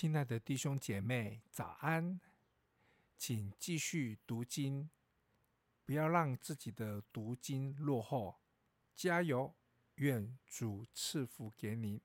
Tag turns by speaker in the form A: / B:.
A: 亲爱的弟兄姐妹早安。请继续读经不要让自己的读经落后。加油愿主赐福给你。